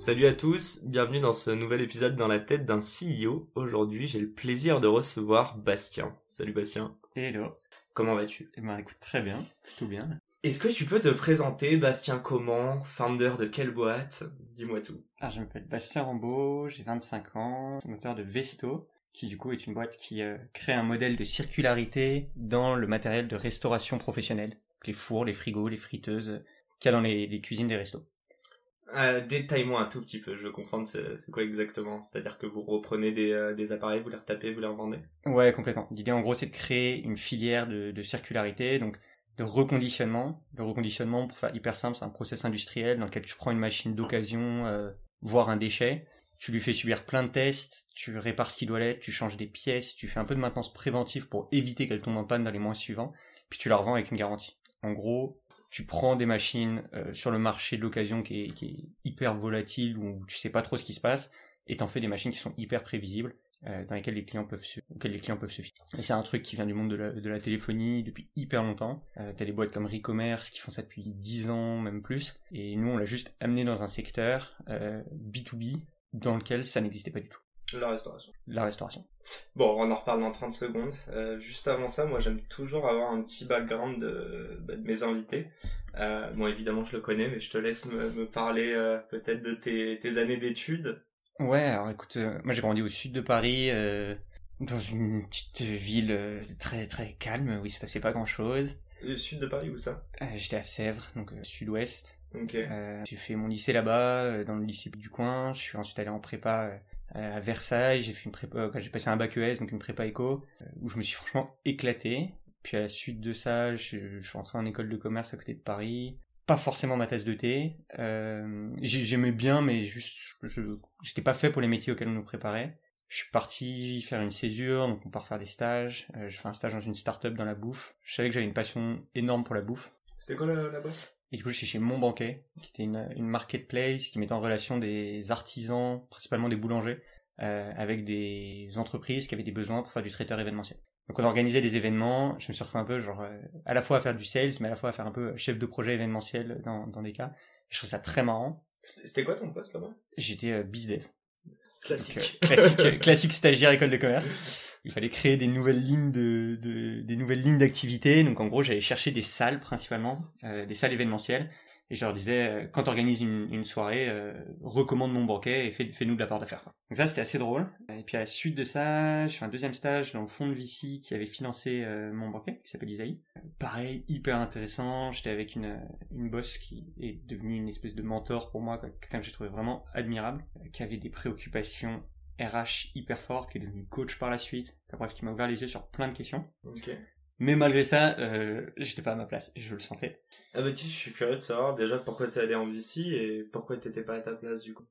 Salut à tous, bienvenue dans ce nouvel épisode dans la tête d'un CEO. Aujourd'hui, j'ai le plaisir de recevoir Bastien. Salut Bastien. Hello. Comment vas-tu? Eh ben écoute, très bien, tout bien. Est-ce que tu peux te présenter, Bastien comment, founder de quelle boîte? Dis-moi tout. Alors je m'appelle Bastien Rambaud, j'ai 25 ans, moteur de Vesto, qui du coup est une boîte qui euh, crée un modèle de circularité dans le matériel de restauration professionnelle. Les fours, les frigos, les friteuses, qu'il y a dans les, les cuisines des restos. Euh, Détaille-moi un tout petit peu, je veux comprendre c'est quoi exactement. C'est-à-dire que vous reprenez des, euh, des appareils, vous les retapez, vous les revendez? Ouais, complètement. L'idée en gros c'est de créer une filière de, de circularité, donc de reconditionnement. Le reconditionnement, pour faire hyper simple, c'est un process industriel dans lequel tu prends une machine d'occasion, euh, voire un déchet, tu lui fais subir plein de tests, tu répares ce qui doit l'être, tu changes des pièces, tu fais un peu de maintenance préventive pour éviter qu'elle tombe en panne dans les mois suivants, puis tu la revends avec une garantie. En gros, tu prends des machines euh, sur le marché de l'occasion qui est, hyper volatile, où tu sais pas trop ce qui se passe, et t'en fais des machines qui sont hyper prévisibles, euh, dans lesquelles les clients peuvent se, auxquelles les clients peuvent se fier. C'est un truc qui vient du monde de la, téléphonie depuis hyper longtemps. Euh, T'as des boîtes comme Recommerce qui font ça depuis 10 ans, même plus. Et nous, on l'a juste amené dans un secteur euh, B2B dans lequel ça n'existait pas du tout. La restauration. La restauration. Bon, on en reparle dans 30 secondes. Euh, juste avant ça, moi j'aime toujours avoir un petit background de, bah, de mes invités. Euh, bon, évidemment, je le connais, mais je te laisse me, me parler euh, peut-être de tes, tes années d'études. Ouais, alors écoute, moi j'ai grandi au sud de Paris, dans une petite ville très très calme où il se passait pas grand chose. Le sud de Paris, où ça? J'étais à Sèvres, donc sud-ouest. J'ai fait mon lycée là-bas, dans le lycée du coin. Je suis ensuite allé en prépa à Versailles. J'ai fait une prépa, euh, j'ai passé un bac ES, donc une prépa éco, euh, où je me suis franchement éclaté. Puis à la suite de ça, je, suis rentré en école de commerce à côté de Paris. Pas forcément ma tasse de thé. Euh, j'ai- J'aimais bien, mais juste, j'étais pas fait pour les métiers auxquels on nous préparait. Je suis parti faire une césure, donc on part faire des stages. Euh, je fais un stage dans une start-up dans la bouffe. Je savais que j'avais une passion énorme pour la bouffe. C'était quoi la, la Et du coup, je suis chez Mon Banquet, qui était une, une marketplace qui mettait en relation des artisans, principalement des boulangers, euh, avec des entreprises qui avaient des besoins pour faire du traiteur événementiel. Donc on organisait des événements, je me suis retrouvé un peu genre euh, à la fois à faire du sales, mais à la fois à faire un peu chef de projet événementiel dans, dans des cas. Je trouve ça très marrant. C'était c'était quoi ton poste là-bas? J'étais euh, bizdev. Classique. Donc, euh, classique, classique stagiaire école de commerce. Il fallait créer des nouvelles lignes de, de- des nouvelles lignes d'activité. Donc en gros, j'allais chercher des salles principalement, euh, des salles événementielles, et je leur disais euh, quand t'organises une, une soirée, euh, recommande mon banquet et fais, fais-nous de la part d'affaires. Donc ça, c'était assez drôle. Et puis à la suite de ça, je fais un deuxième stage dans le fonds de VC qui avait financé mon banquet, qui s'appelle Isaïe. Pareil, hyper intéressant. J'étais avec une, une boss qui est devenue une espèce de mentor pour moi, quelqu'un que j'ai trouvé vraiment admirable, qui avait des préoccupations RH hyper forte, qui est devenu coach par la suite, Enfin, bref, qui m'a ouvert les yeux sur plein de questions. Mais malgré ça, euh, j'étais pas à ma place, et je le sentais. Ah bah tiens, je suis curieux de savoir déjà pourquoi t'es allé en VC et pourquoi t'étais pas à ta place du coup?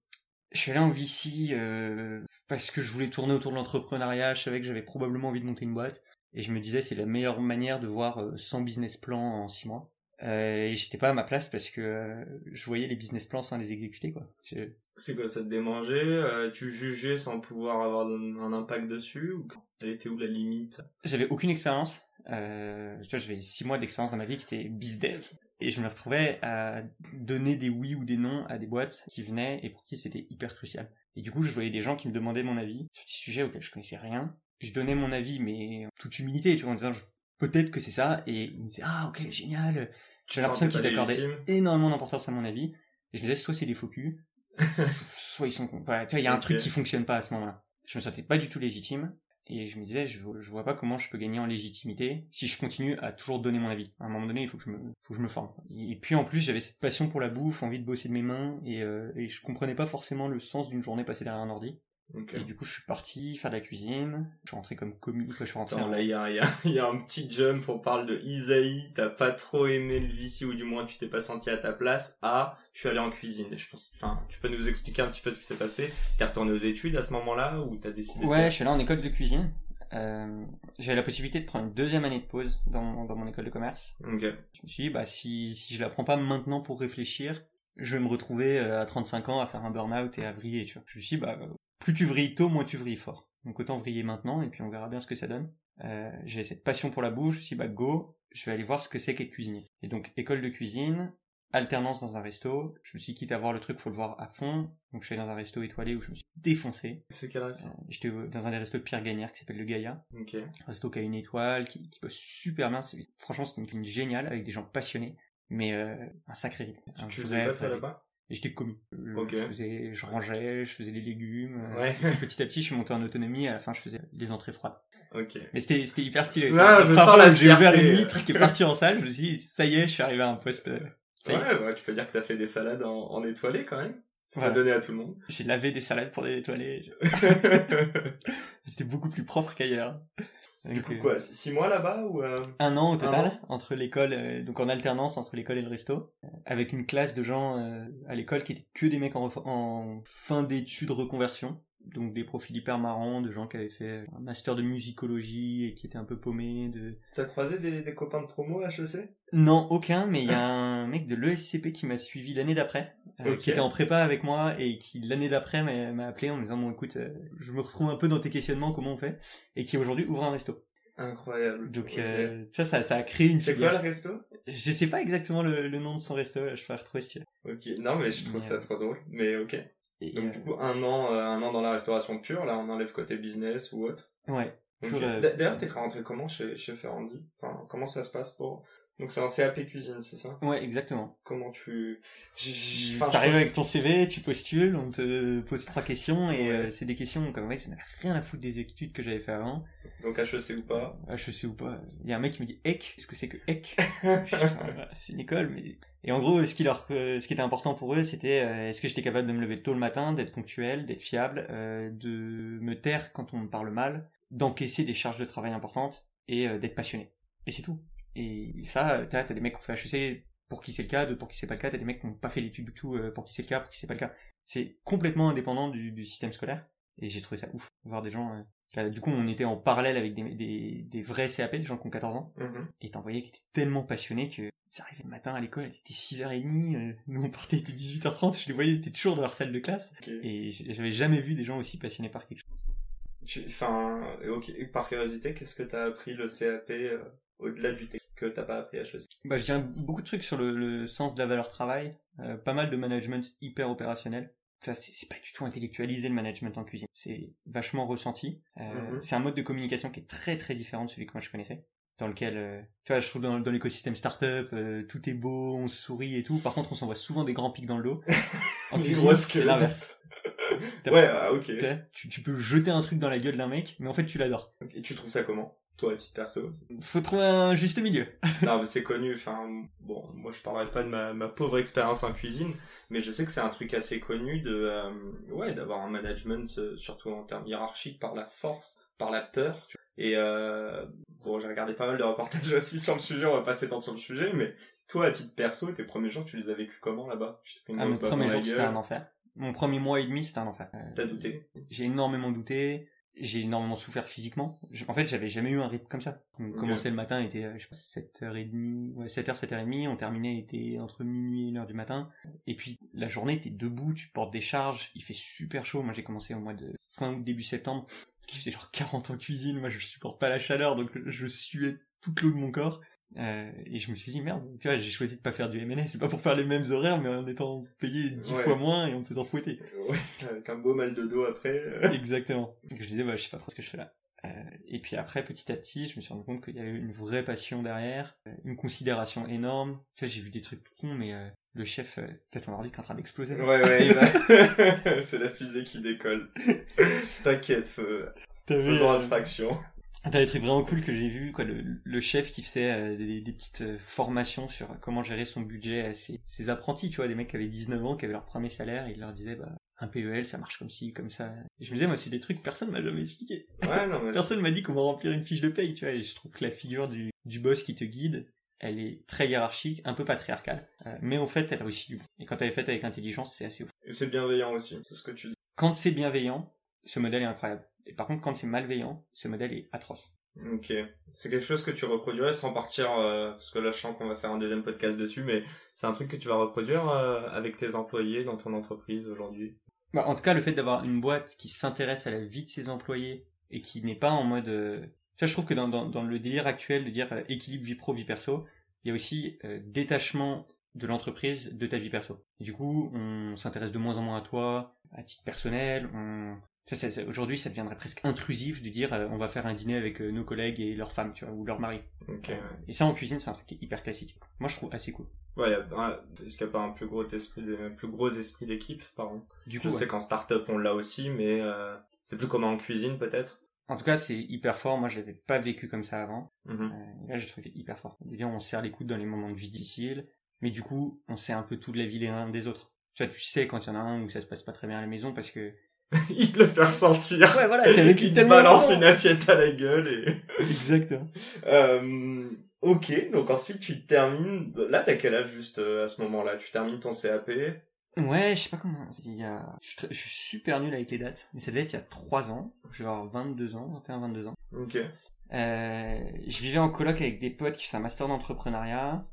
Je suis allé en VC euh, parce que je voulais tourner autour de l'entrepreneuriat, je savais que j'avais probablement envie de monter une boîte, et je me disais c'est la meilleure manière de voir euh, 100 business plans en 6 mois. Euh, et j'étais pas à ma place parce que euh, je voyais les business plans sans les exécuter quoi. Je- C'est quoi, ça te démangeait euh, Tu jugeais sans pouvoir avoir un un impact dessus ou Elle était où la limite? J'avais aucune expérience. Euh, tu vois, j'avais six mois d'expérience dans ma vie qui était bizdev. Et je me retrouvais à donner des oui ou des non à des boîtes qui venaient et pour qui c'était hyper crucial. Et du coup, je voyais des gens qui me demandaient mon avis sur des sujets auxquels je connaissais rien. Je donnais mon avis, mais en toute humilité, tu vois, en disant je- peut-être que c'est ça. Et ils me disaient ah ok génial. J'ai l'impression qu'ils accordaient énormément d'importance à mon avis. Et je me disais soit c'est des faux culs, soit ils sont cons. Voilà, tu vois, il y a un truc qui fonctionne pas à ce moment-là. Je me sentais pas du tout légitime. Et je me disais, je, je vois pas comment je peux gagner en légitimité si je continue à toujours donner mon avis. À un moment donné, il faut que je me, faut que je me forme. Et puis en plus, j'avais cette passion pour la bouffe, envie de bosser de mes mains, et, euh, et je comprenais pas forcément le sens d'une journée passée derrière un ordi. Et du coup, je suis parti faire de la cuisine. Je suis rentré comme commis. Je suis rentré. Attends, en- là, il y a, y, a, y a un petit jump. On parle de Isaïe. T'as pas trop aimé le VC, ou du moins tu t'es pas senti à ta place. À, je suis allé en cuisine. Je pense, enfin, tu peux nous expliquer un petit peu ce qui s'est passé. T'es retourné aux études à ce moment-là, ou t'as décidé de- Ouais, je suis là en école de cuisine. Euh, J'avais la possibilité de prendre une deuxième année de pause dans mon, dans mon école de commerce. Ok. Je me suis dit, bah, si, si je la prends pas maintenant pour réfléchir, je vais me retrouver euh, à 35 ans à faire un burn-out et à vriller, tu vois. Je me suis dit, bah, plus tu vrilles tôt, moins tu vrilles fort. Donc autant vriller maintenant et puis on verra bien ce que ça donne. Euh, j'ai cette passion pour la bouffe, je me suis dit, bah, go, je vais aller voir ce que c'est qu'être cuisinier. Et donc, école de cuisine, alternance dans un resto. Je me suis dit, quitte à voir le truc, faut le voir à fond. Donc je suis allé dans un resto étoilé où je me suis défoncé. C'est quel reste Euh, J'étais dans un des restos de Pierre Gagnère qui s'appelle le Gaïa. Ok. Un resto qui a une étoile, qui, qui bosse super bien. Franchement, c'était une cuisine géniale avec des gens passionnés, mais euh, un sacré rythme. Tu faisais quoi toi là-bas? Et j'étais commis. Euh, Ok. Je, faisais, je rangeais, je faisais les légumes. euh, Ouais. et petit à petit, je suis monté en autonomie. À la fin, je faisais les entrées froides. Ok. Mais c'était c'était hyper stylé. Ah, je sens la J'ai ouvert une litre qui est partie en salle. Je me suis dit, ça y est, je suis arrivé à un poste. euh, Ça. Ouais, ouais, tu peux dire que t'as fait des salades en, en étoilé quand même. C'est pas donné à tout le monde. J'ai lavé des salades pour les nettoyer. C'était beaucoup plus propre qu'ailleurs. du coup, euh, quoi, six six mois là-bas ou euh, Un an au total, an entre l'école, euh, donc en alternance entre l'école et le resto, euh, avec une classe de gens euh, à l'école qui étaient que des mecs en, en fin d'études reconversion, donc des profils hyper marrants, de gens qui avaient fait un master de musicologie et qui étaient un peu paumés. De... T'as croisé des, des copains de promo à HEC Non, aucun, mais il y a un mec de l'ESCP qui m'a suivi l'année d'après, euh, qui était en prépa avec moi et qui l'année d'après m'a appelé en me disant bon écoute, euh, je me retrouve un peu dans tes questionnements, comment on fait, et qui aujourd'hui ouvre un resto. Incroyable. Donc euh, tu vois, ça, ça a créé une C'est quoi le resto? Je sais pas exactement le, le nom de son resto, je vais retrouver si tu veux. Ok, non mais je trouve Mais, ça trop drôle. Mais ok. Et, Donc euh, du coup un an, euh, un an dans la restauration pure. Là on enlève côté business ou autre. ouais. Ok. Toujours, euh, D'a- D'ailleurs t'es rentré comment chez chez Ferrandi? Enfin comment ça se passe pour Donc c'est un CAP cuisine, c'est ça? Ouais, exactement. Comment tu enfin, je arrives trouve avec ton CV, tu postules, on te pose trois questions et Ouais. euh, c'est des questions comme ouais, ça n'a rien à foutre des études que j'avais fait avant. Donc HEC ou pas? Sais ou pas. Il y a un mec qui me dit EC, qu'est-ce que c'est que EC C'est une école, mais. Et en gros, ce qui leur, euh, ce qui était important pour eux, c'était euh, est-ce que j'étais capable de me lever tôt le matin, d'être ponctuel, d'être fiable, euh, de me taire quand on me parle mal, d'encaisser des charges de travail importantes et d'être passionné. Et c'est tout. Et ça, t'as t'as des mecs qui ont fait HEC pour qui c'est le cas, d'autres pour qui c'est pas le cas, t'as des mecs qui n'ont pas fait l'étude du tout pour qui c'est le cas, pour qui c'est pas le cas. C'est complètement indépendant du, du système scolaire. Et j'ai trouvé ça ouf, voir des gens. Euh, du coup, on était en parallèle avec des, des, des vrais CAP, des gens qui ont 14 ans, Mhm. et t'en voyais qui étaient tellement passionnés que ça arrivait le matin à l'école, il était 6h30, euh, nous on partait, il était 18h30, je les voyais, ils étaient toujours dans leur salle de classe, Ok. et j'avais jamais vu des gens aussi passionnés par quelque chose. Enfin, ok. Par curiosité, qu'est-ce que t'as appris le CAP euh, au-delà du texte que t'as pas appris à HEC Bah, je dirais beaucoup de trucs sur le, le sens de la valeur travail, euh, pas mal de management hyper opérationnel. Ça, c'est pas du tout intellectualisé le management en cuisine. C'est vachement ressenti. Euh, Mhm. C'est un mode de communication qui est très très différent de celui que moi je connaissais. Dans lequel, euh, tu vois, je trouve dans, dans l'écosystème startup, euh, tout est beau, on se sourit et tout. Par contre, on s'envoie souvent des grands pics dans le dos. En cuisine, c'est l'inverse. Ouais, ah, ok. Tu, tu peux jeter un truc dans la gueule d'un mec, mais en fait, tu l'adores. Et tu trouves ça comment? Toi, à titre perso Faut trouver un juste milieu. Non, mais c'est connu. Enfin, bon, moi, je parlerai pas de ma, ma pauvre expérience en cuisine, mais je sais que c'est un truc assez connu de, euh, ouais, d'avoir un management, euh, surtout en termes hiérarchiques, par la force, par la peur. tu vois. Et euh, bon, j'ai regardé pas mal de reportages aussi sur le sujet. On va pas s'étendre sur le sujet, mais toi, à titre perso, tes premiers jours, tu les as vécus comment là-bas? Ah, mon grosse baffe premier dans la jour, c'était un enfer. Mon premier mois et demi, c'était un enfer. T'as douté? j'ai énormément douté, j'ai énormément souffert physiquement. En fait, j'avais jamais eu un rythme comme ça. On commençait le matin, il était, euh, je sais pas, 7h30, ouais, 7h, 7h30, on terminait, il était entre minuit et 1h du matin. Et puis, la journée, t'es debout, tu portes des charges, il fait super chaud. Moi, j'ai commencé au mois de fin août, début septembre, qui faisait genre 40 en cuisine. Moi, je supporte pas la chaleur, donc je suais toute l'eau de mon corps. Euh, et je me suis dit, merde, tu vois, j'ai choisi de pas faire du MNA, c'est pas pour faire les mêmes horaires, mais en étant payé 10 Ouais. fois moins et en me faisant fouetter. Ouais, avec un beau mal de dos après. Exactement. Donc je disais, bah, je sais pas trop ce que je fais là. Euh, et puis après, petit à petit, je me suis rendu compte qu'il y avait une vraie passion derrière, euh, une considération énorme. Tu vois, j'ai vu des trucs cons, mais le chef, peut-être ton ordi qui est en train d'exploser. Ouais, ouais, il va- c'est la fusée qui décolle. T'inquiète, faisons abstraction. T'as des trucs vraiment cool que j'ai vu, quoi. Le, le chef qui faisait euh, des, des petites euh, formations sur comment gérer son budget à ses, ses apprentis, tu vois, des mecs qui avaient 19 ans, qui avaient leur premier salaire, et il leur disait, bah, un PEL, ça marche comme ci, comme ça. Et je me disais, moi, c'est des trucs que personne m'a jamais expliqué. Ouais, non, mais Personne m'a dit comment remplir une fiche de paye, tu vois. Et je trouve que la figure du, du boss qui te guide, elle est très hiérarchique, un peu patriarcale. Euh, mais en fait, elle a aussi du bon. Et quand elle est faite avec intelligence, c'est assez ouf. Et c'est bienveillant aussi, c'est ce que tu dis. Quand c'est bienveillant, ce modèle est incroyable. Et par contre, quand c'est malveillant, ce modèle est atroce. Ok. C'est quelque chose que tu reproduirais sans partir, euh, parce que là je sens qu'on va faire un deuxième podcast dessus, mais c'est un truc que tu vas reproduire euh, avec tes employés dans ton entreprise aujourd'hui? Bah, en tout cas, le fait d'avoir une boîte qui s'intéresse à la vie de ses employés et qui n'est pas en mode... euh, Ça, je trouve que dans, dans, dans le délire actuel de dire équilibre vie pro, vie perso, il y a aussi détachement de l'entreprise de ta vie perso. Et du coup, on s'intéresse de moins en moins à toi, à titre personnel. On... Aujourd'hui, ça deviendrait presque intrusif de dire euh, on va faire un dîner avec euh, nos collègues et leurs femmes, tu vois, ou leurs maris. Ouais. Et ça, en cuisine, c'est un truc qui est hyper classique. Moi, je trouve assez cool. Ouais, est-ce qu'il n'y a pas un plus gros esprit, un plus gros esprit d'équipe, pardon? Du coup, Je ouais. sais qu'en start-up on l'a aussi, mais euh, c'est plus commun en cuisine peut-être? en tout cas, c'est hyper fort. Moi, je l'avais pas vécu comme ça avant. Mhm. Euh, là, je trouve que c'est hyper fort. Veux dire, on se serre les coudes dans les moments de vie difficiles, mais du coup, on sait un peu tout de la vie les uns des autres. Tu vois, tu sais quand il y en a un où ça se passe pas très bien à la maison parce que... Il te le fait ressentir. Ouais, voilà, t'as vécu Il te tellement balance une assiette à la gueule et... Exactement. Euh, ok, donc ensuite tu termines. Là, t'as quel âge juste euh, à ce moment-là? Tu termines ton CAP. Ouais, je sais pas comment... Il y a... je, suis très- je suis super nul avec les dates, mais ça devait être il y a 3 ans. Je vais avoir 22 ans, 21, 22 ans. Ok. Euh, je vivais en coloc avec des potes qui faisaient un master d'entrepreneuriat.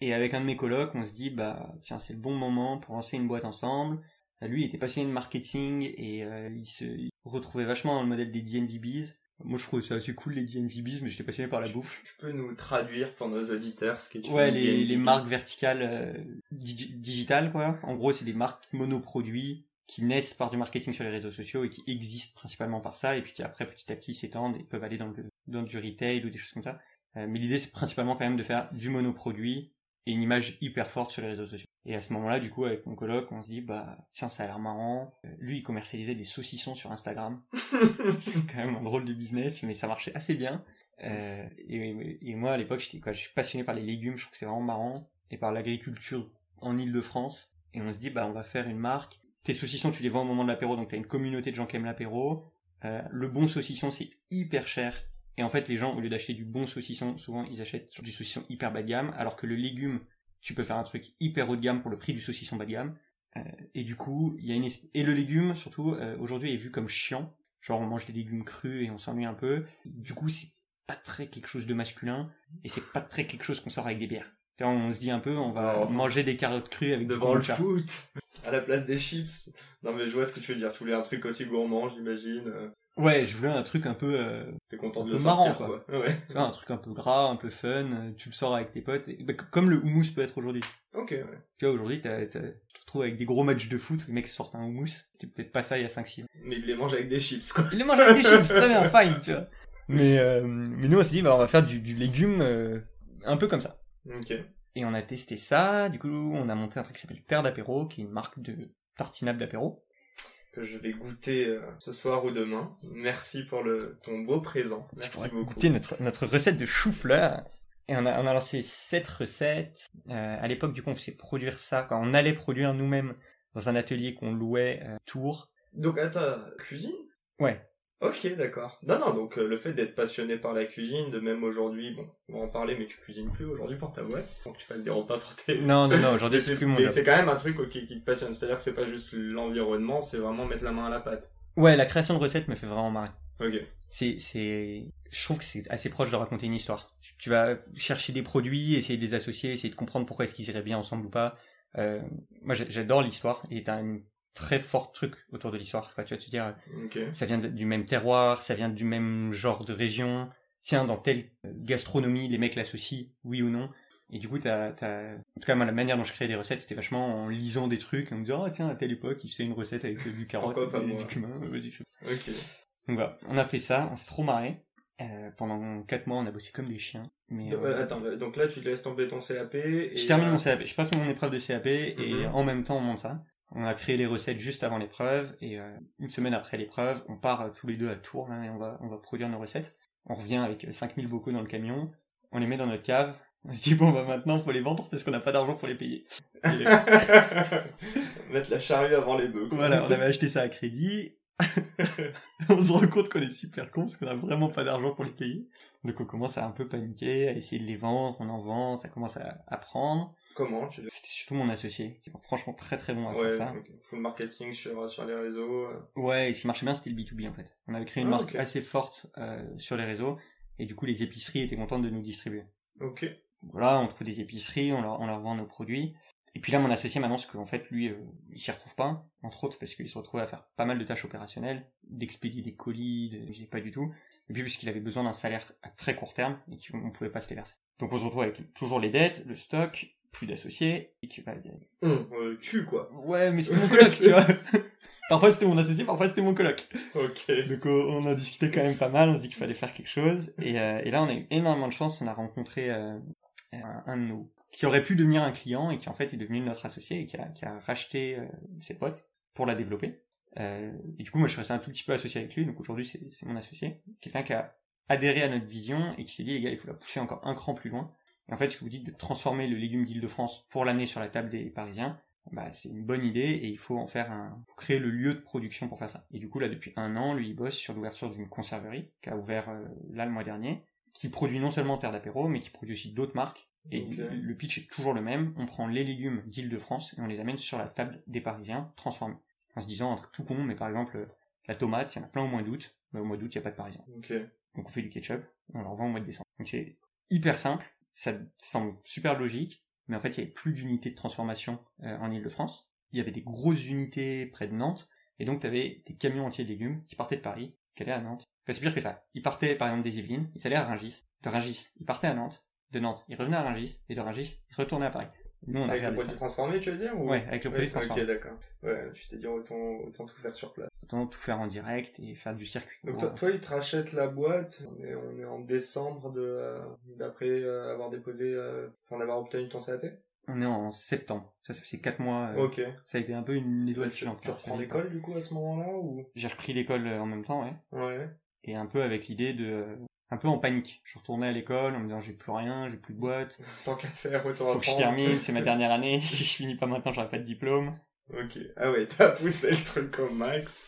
Et avec un de mes colocs, on se dit, bah, tiens, c'est le bon moment pour lancer une boîte ensemble. Euh, Lui, il était passionné de marketing et euh, il se il retrouvait vachement dans le modèle des DNVBs. Moi, je trouvais ça assez cool, les DNVBs, mais j'étais passionné par la bouffe. Tu peux nous traduire pour nos auditeurs ce qu'est Ouais, une les, les marques verticales euh, digi- digitales, quoi. En gros, c'est des marques monoproduits qui naissent par du marketing sur les réseaux sociaux et qui existent principalement par ça, et puis qui après, petit à petit, s'étendent et peuvent aller dans, le, dans du retail ou des choses comme ça. Euh, mais l'idée, c'est principalement quand même de faire du monoproduit et une image hyper forte sur les réseaux sociaux. Et à ce moment-là, du coup, avec mon coloc, on se dit, bah, tiens, ça a l'air marrant. Euh, lui, il commercialisait des saucissons sur Instagram. c'est quand même un drôle de business, mais ça marchait assez bien. Euh, et, et moi, à l'époque, j'étais quoi, je suis passionné par les légumes, je trouve que c'est vraiment marrant, et par l'agriculture en Île-de-France. Et on se dit, bah, on va faire une marque. Tes saucissons, tu les vends au moment de l'apéro, donc t'as une communauté de gens qui aiment l'apéro. Euh, le bon saucisson, c'est hyper cher. Et en fait, les gens, au lieu d'acheter du bon saucisson, souvent, ils achètent du saucisson hyper bas de gamme, alors que le légume, tu peux faire un truc hyper haut de gamme pour le prix du saucisson bas de gamme. Euh, et du coup, il y a une et le légume surtout euh, aujourd'hui est vu comme chiant. Genre on mange des légumes crus et on s'ennuie un peu. Du coup, c'est pas très quelque chose de masculin et c'est pas très quelque chose qu'on sort avec des bières. On se dit un peu, on va Oh. manger des carottes crues avec du Devant le foot, à la place des chips. Non mais je vois ce que tu veux dire. Tu voulais un truc aussi gourmand, j'imagine. Ouais, je voulais un truc un peu, euh, T'es content de le sortir, marrant, quoi. Ouais. tu vois, un truc un peu gras, un peu fun. euh, Tu le sors avec tes potes, et, bah, comme le houmous peut être aujourd'hui. Ok, ouais. Tu vois, aujourd'hui, tu te retrouves avec des gros matchs de foot, les mecs sortent un houmous. C'était peut-être pas ça il y a 5-6 ans. Mais il les mange avec des chips, quoi. Il les mange avec des chips, très bien, fine, tu vois. Mais, euh, mais nous, on s'est dit, bah, on va faire du, du légume euh, un peu comme ça. Ok. Et on a testé ça, du coup, on a monté un truc qui s'appelle Terre d'apéro, qui est une marque de tartinade d'apéro. Que je vais goûter euh, ce soir ou demain. Merci pour le ton beau présent. Tu Merci pourras beaucoup. goûter notre, notre recette de chou-fleur. Et on a, on a lancé sept recettes. Euh, à l'époque, du coup, on faisait produire ça quand on allait produire nous-mêmes dans un atelier qu'on louait euh, Tours. Donc attends, cuisine? Ouais. Ok, d'accord. Non, non, donc euh, le fait d'être passionné par la cuisine, de même aujourd'hui, bon, on va en parler, mais tu cuisines plus aujourd'hui pour ta boîte. Faut que tu fasses des repas pour tes... Non, non, non, aujourd'hui, c'est plus mon mais c'est quand même un truc qui te passionne. C'est-à-dire que c'est pas juste l'environnement, c'est vraiment mettre la main à la pâte. Ouais, la création de recettes me fait vraiment marrer. Ok. c'est c'est je trouve que c'est assez proche de raconter une histoire tu, vas chercher des produits essayer de les associer essayer de comprendre pourquoi est-ce qu'ils iraient bien ensemble ou pas euh, moi j'a- j'adore l'histoire et t'as un très fort truc autour de l'histoire quoi tu vas te dire ça vient de- du même terroir ça vient du même genre de région tiens dans telle euh, gastronomie les mecs l'associent oui ou non et du coup t'as t'as en tout cas moi la manière dont je créais des recettes c'était vachement en lisant des trucs en me disant ah tiens à telle époque il faisait une recette avec euh, du carotte et moi du cumin vas-y je Ok. donc voilà, on a fait ça, on s'est trop marré. Euh, pendant 4 mois, on a bossé comme des chiens. Mais Donc, euh, euh, attends, donc là tu laisses tomber ton CAP et... je termine euh, mon CAP, je passe mon épreuve de CAP et Mhm. en même temps on monte ça. On a créé les recettes juste avant l'épreuve et euh, une semaine après l'épreuve, on part euh, tous les deux à Tours là, et on va, on va produire nos recettes. On revient avec euh, 5000 bocaux dans le camion, on les met dans notre cave On se dit, bon, bah maintenant, faut les vendre parce qu'on n'a pas d'argent pour les payer. Et, Mettre la charrue avant les bœufs. voilà, on avait acheté ça à crédit. on se rend compte qu'on est super con parce qu'on a vraiment pas d'argent pour les payer. Donc on commence à un peu paniquer, à essayer de les vendre, on en vend, ça commence à, à prendre. Comment tu C'était surtout mon associé, franchement très très bon à Ouais, faire ça. ok. full marketing sur, sur les réseaux. euh. Ouais, et ce qui marchait bien, c'était le B2B en fait. On avait créé une Ah, marque assez forte euh, sur les réseaux, et du coup les épiceries étaient contentes de nous distribuer. Ok. Voilà, on trouve des épiceries, on leur, on leur vend nos produits. Et puis là, mon associé m'annonce qu'en fait, lui, euh, il s'y retrouve pas, entre autres parce qu'il se retrouvait à faire pas mal de tâches opérationnelles, d'expédier des colis, de... je sais pas du tout. Et puis puisqu'il avait besoin d'un salaire à très court terme, et qu'on pouvait pas se les verser. Donc on se retrouve avec toujours les dettes, le stock, plus d'associés, et que, bah, il y a- Hum, euh, cul, quoi. Ouais, mais c'était mon coloc, tu vois. Parfois c'était mon associé, parfois c'était mon coloc. Ok. Donc euh, on en discutait quand même pas mal, on se dit qu'il fallait faire quelque chose. Et, euh, et là on a eu énormément de chance, on a rencontré euh, un, un de nos... qui aurait pu devenir un client et qui en fait est devenu notre associé et qui a, qui a racheté euh, ses potes pour la développer. Euh, et du coup moi je suis resté un tout petit peu associé avec lui, donc aujourd'hui c'est mon associé. Quelqu'un qui a adhéré à notre vision et qui s'est dit les gars il faut la pousser encore un cran plus loin. Et en fait ce que vous dites de transformer le légume d'Île-de-France pour l'amener sur la table des Parisiens, bah, c'est une bonne idée et il faut en faire un, faut créer le lieu de production pour faire ça. Et du coup, là, depuis un an, lui, il bosse sur l'ouverture d'une conserverie qui a ouvert euh, là le mois dernier, qui produit non seulement terre d'apéro, mais qui produit aussi d'autres marques. Et le- pitch est toujours le même. On prend les légumes d'Île-de-France et on les amène sur la table des Parisiens, transformés. En se disant un truc tout con, mais par exemple, la tomate, il y en a plein au mois d'août. Bah, au mois d'août, il n'y a pas de Parisiens. Donc on fait du ketchup, on leur vend au mois de décembre. Donc c'est hyper simple, ça semble super logique, mais en fait il y avait plus d'unités de transformation euh, en Ile-de-France. Il y avait des grosses unités près de Nantes, et donc tu avais des camions entiers de légumes qui partaient de Paris, qui allaient à Nantes. Enfin c'est pire que ça. Ils partaient par exemple des Yvelines, ils allaient à Rungis. De Rungis, ils partaient à Nantes. De Nantes, ils revenaient à Rungis, et de Rungis, ils retournaient à Paris. Nous on Avec le produit transformé, tu veux dire ou... Ouais, avec le produit Ouais, transformé. Ok, d'accord. Ouais, tu t'es dit autant, autant tout faire sur place. Autant tout faire en direct et faire du circuit. Donc toi, ils te rachètent la boîte. On est, on est en décembre de euh, d'après euh, avoir déposé, euh, enfin d'avoir obtenu ton CAP. On est en septembre. Ça, ça fait 4 mois. euh, Ok. Ça a été un peu une étoile tu, filante. tu hein, reprends l'école du coup à ce moment-là ou? J'ai repris l'école en même temps, ouais. Ouais. Et un peu avec l'idée de... Un peu en panique. Je retournais à l'école en me disant j'ai plus rien, j'ai plus de boîte. Tant qu'à faire, autant Faut que je apprendre. termine, c'est ma dernière année. Si je finis pas maintenant, j'aurai pas de diplôme. Ok. Ah ouais, t'as poussé le truc au max.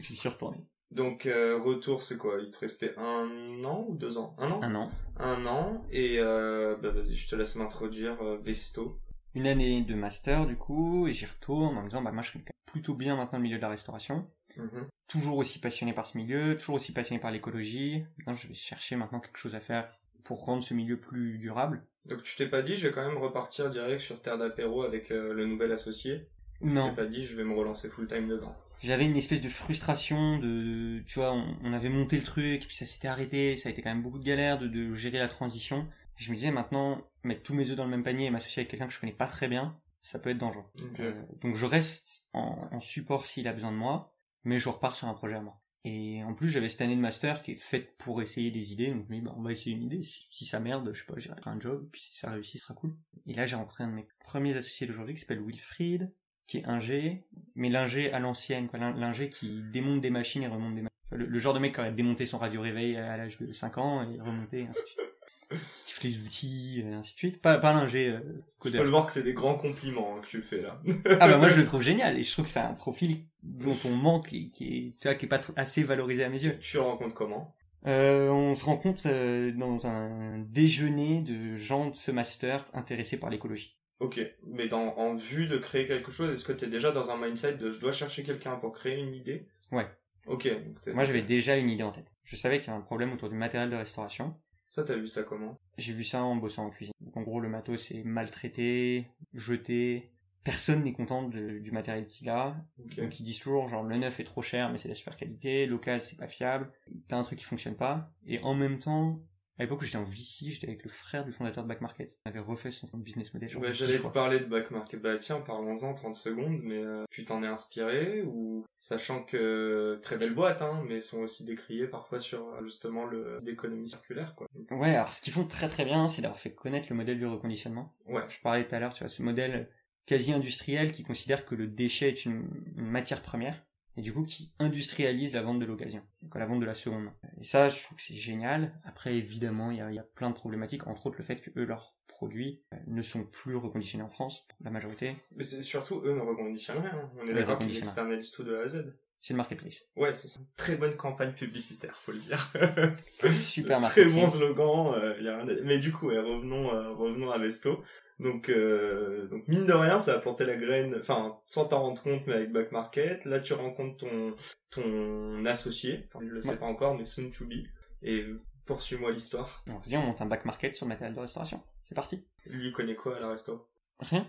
J'y suis retourné. Donc euh, retour, c'est quoi? Il te restait un an ou deux ans? Un an? Un an. Un an. Et euh, bah vas-y, je te laisse m'introduire euh, Vesto. Une année de master, du coup, et j'y retourne en me disant, bah, moi, je suis plutôt bien maintenant le milieu de la restauration. Mhm. Toujours aussi passionné par ce milieu, toujours aussi passionné par l'écologie. Maintenant, je vais chercher maintenant quelque chose à faire pour rendre ce milieu plus durable. Donc tu t'es pas dit, je vais quand même repartir direct sur Terre d'apéro avec euh, le nouvel associé? Non. t'es pas dit, je vais me relancer full time dedans. J'avais une espèce de frustration de, tu vois, on, on avait monté le truc, puis ça s'était arrêté, ça a été quand même beaucoup de galère de, de gérer la transition. Et je me disais maintenant, mettre tous mes œufs dans le même panier et m'associer avec quelqu'un que je connais pas très bien, ça peut être dangereux. Euh, donc je reste en, en support s'il a besoin de moi, mais je repars sur un projet à moi. Et en plus, j'avais cette année de master qui est faite pour essayer des idées, donc je me dis, bah, on va essayer une idée. Si, si ça merde, je sais pas, j'irai faire un job, puis si ça réussit, ce sera cool. Et là, j'ai rencontré un de mes premiers associés d'aujourd'hui qui s'appelle Wilfried, qui est ingé, mais l'ingé à l'ancienne, quoi, l'in- l'ingé qui démonte des machines et remonte des machines. Le, le genre de mec qui aurait démonté son radio réveil à l'âge de 5 ans et remonté, ainsi de suite. Qui les outils, et ainsi de suite. Pas, pas l'ingé euh, Je codeur. peux le voir que c'est des grands compliments hein, que tu fais là. Ah bah moi je le trouve génial et je trouve que c'est un profil dont on manque et qui est, tu vois, qui est pas assez valorisé à mes yeux. tu le rencontres comment? Euh, on se rencontre euh, dans un déjeuner de gens de ce master intéressés par l'écologie. Ok, mais dans, en vue de créer quelque chose, est-ce que t'es déjà dans un mindset de je dois chercher quelqu'un pour créer une idée? Ouais. Ok, donc Moi j'avais déjà une idée en tête. Je savais qu'il y avait un problème autour du matériel de restauration. Ça, t'as vu ça comment? J'ai vu ça en bossant en cuisine. Donc en gros le matos est maltraité, jeté. Personne n'est content de- du matériel qu'il a. Ok. Donc ils disent toujours genre le neuf est trop cher mais c'est de la super qualité, l'occasion c'est pas fiable, t'as un truc qui fonctionne pas. Et en même temps, à l'époque où j'étais en VC, j'étais avec le frère du fondateur de Back Market. On avait refait son business model. genre Bah, J'allais te parler de back market. Bah tiens, parlons-en 30 secondes, mais euh, tu t'en es inspiré ou sachant que très belle boîte, hein, mais sont aussi décriés parfois sur euh, justement le l'économie circulaire, quoi. Ouais, alors ce qu'ils font très très bien, c'est d'avoir fait connaître le modèle du reconditionnement. Ouais. Je parlais tout à l'heure, tu vois, ce modèle quasi industriel qui considère que le déchet est une, une matière première et du coup qui industrialisent la vente de l'occasion, donc la vente de la seconde main. Et ça, je trouve que c'est génial. Après, évidemment, il y a, il y a plein de problématiques, entre autres le fait que eux, leurs produits euh, ne sont plus reconditionnés en France, la majorité. Mais surtout, eux ne reconditionnent rien. hein. On est d'accord qu'ils externalisent tout de A à Z. C'est le marketplace. Ouais, c'est ça. Très bonne campagne publicitaire, faut le dire. Super Très marketing. bon slogan. euh, y a Mais du coup, ouais, revenons, euh, revenons à Vesto. Donc, euh, donc mine de rien, ça a planté la graine, enfin, sans t'en rendre compte, mais avec Back Market. Là, tu rencontres ton, ton associé, enfin, je le sais Ouais. pas encore, mais soon to be. Et poursuis-moi l'histoire. On se dit, on monte un back market sur le matériel de restauration. C'est parti. Lui, il connaît quoi à la resto? Rien.